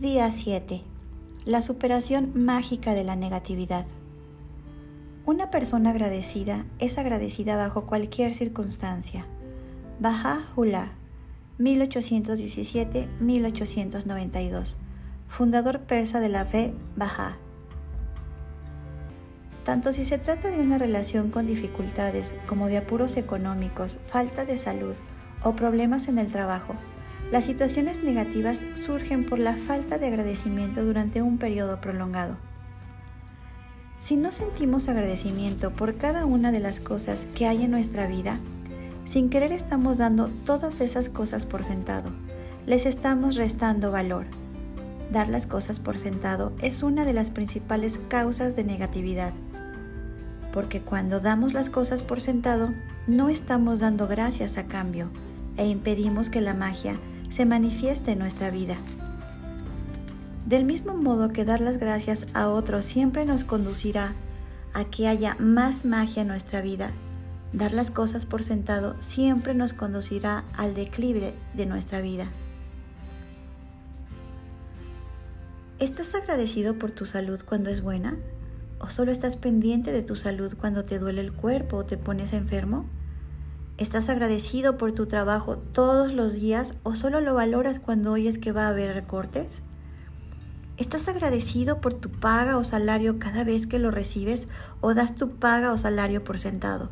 Día 7. La superación mágica de la negatividad. Una persona agradecida es agradecida bajo cualquier circunstancia. Baja Hula, 1817-1892, fundador persa de la fe Baja. Tanto si se trata de una relación con dificultades como de apuros económicos, falta de salud o problemas en el trabajo, las situaciones negativas surgen por la falta de agradecimiento durante un periodo prolongado. Si no sentimos agradecimiento por cada una de las cosas que hay en nuestra vida, sin querer estamos dando todas esas cosas por sentado. Les estamos restando valor. Dar las cosas por sentado es una de las principales causas de negatividad. Porque cuando damos las cosas por sentado, no estamos dando gracias a cambio e impedimos que la magia se manifieste en nuestra vida. Del mismo modo que dar las gracias a otros siempre nos conducirá a que haya más magia en nuestra vida, dar las cosas por sentado siempre nos conducirá al declive de nuestra vida. ¿Estás agradecido por tu salud cuando es buena? ¿O solo estás pendiente de tu salud cuando te duele el cuerpo o te pones enfermo? ¿Estás agradecido por tu trabajo todos los días o solo lo valoras cuando oyes que va a haber recortes? ¿Estás agradecido por tu paga o salario cada vez que lo recibes o das tu paga o salario por sentado?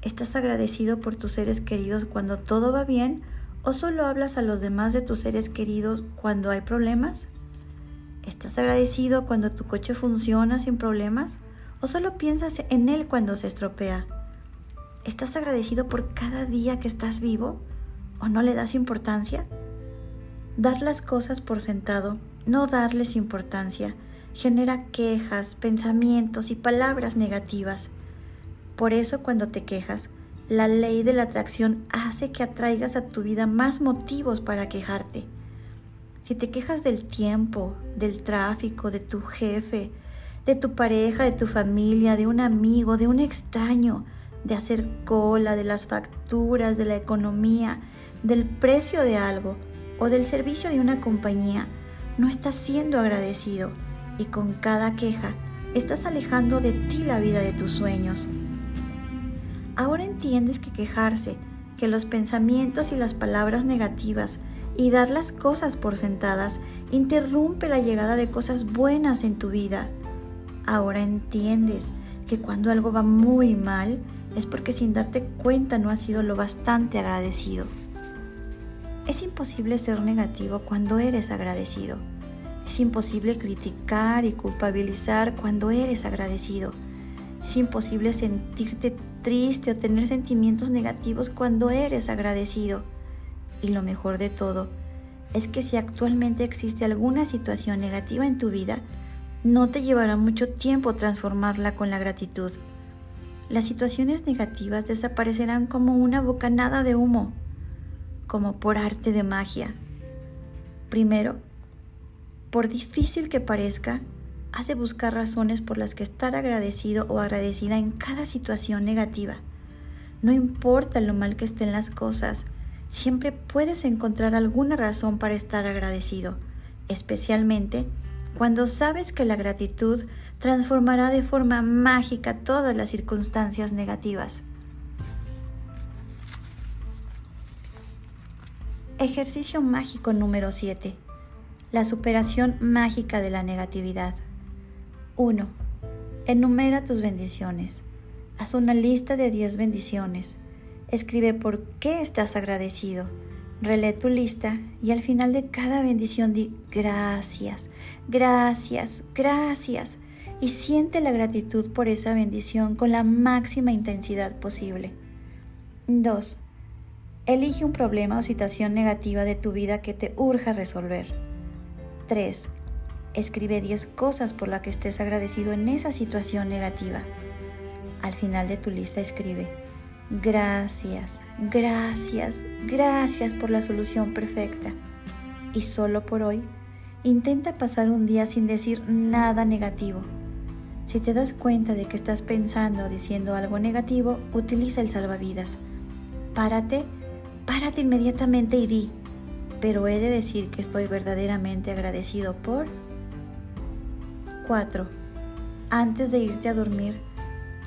¿Estás agradecido por tus seres queridos cuando todo va bien o solo hablas a los demás de tus seres queridos cuando hay problemas? ¿Estás agradecido cuando tu coche funciona sin problemas o solo piensas en él cuando se estropea? ¿Estás agradecido por cada día que estás vivo o no le das importancia? Dar las cosas por sentado, no darles importancia, genera quejas, pensamientos y palabras negativas. Por eso cuando te quejas, la ley de la atracción hace que atraigas a tu vida más motivos para quejarte. Si te quejas del tiempo, del tráfico, de tu jefe, de tu pareja, de tu familia, de un amigo, de un extraño, de hacer cola, de las facturas, de la economía, del precio de algo o del servicio de una compañía, no estás siendo agradecido y con cada queja estás alejando de ti la vida de tus sueños. Ahora entiendes que quejarse, que los pensamientos y las palabras negativas y dar las cosas por sentadas interrumpe la llegada de cosas buenas en tu vida. Ahora entiendes que cuando algo va muy mal, es porque sin darte cuenta no has sido lo bastante agradecido. Es imposible ser negativo cuando eres agradecido. Es imposible criticar y culpabilizar cuando eres agradecido. Es imposible sentirte triste o tener sentimientos negativos cuando eres agradecido. Y lo mejor de todo es que si actualmente existe alguna situación negativa en tu vida, no te llevará mucho tiempo transformarla con la gratitud las situaciones negativas desaparecerán como una bocanada de humo, como por arte de magia. Primero, por difícil que parezca, has de buscar razones por las que estar agradecido o agradecida en cada situación negativa. No importa lo mal que estén las cosas, siempre puedes encontrar alguna razón para estar agradecido, especialmente cuando sabes que la gratitud transformará de forma mágica todas las circunstancias negativas. Ejercicio mágico número 7. La superación mágica de la negatividad. 1. Enumera tus bendiciones. Haz una lista de 10 bendiciones. Escribe por qué estás agradecido Relee tu lista y al final de cada bendición di gracias, gracias, gracias y siente la gratitud por esa bendición con la máxima intensidad posible. 2. Elige un problema o situación negativa de tu vida que te urja resolver. 3. Escribe 10 cosas por las que estés agradecido en esa situación negativa. Al final de tu lista escribe Gracias, gracias, gracias por la solución perfecta. Y solo por hoy, intenta pasar un día sin decir nada negativo. Si te das cuenta de que estás pensando o diciendo algo negativo, utiliza el salvavidas. Párate, párate inmediatamente y di, pero he de decir que estoy verdaderamente agradecido por 4. Antes de irte a dormir,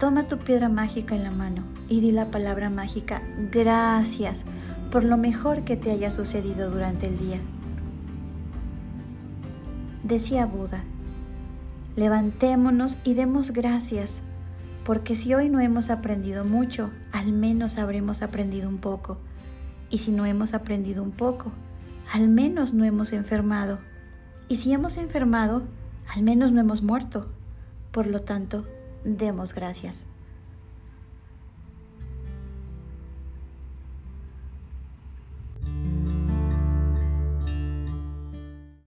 toma tu piedra mágica en la mano y di la palabra mágica gracias por lo mejor que te haya sucedido durante el día. Decía Buda, levantémonos y demos gracias, porque si hoy no hemos aprendido mucho, al menos habremos aprendido un poco. Y si no hemos aprendido un poco, al menos no hemos enfermado. Y si hemos enfermado, al menos no hemos muerto. Por lo tanto, demos gracias.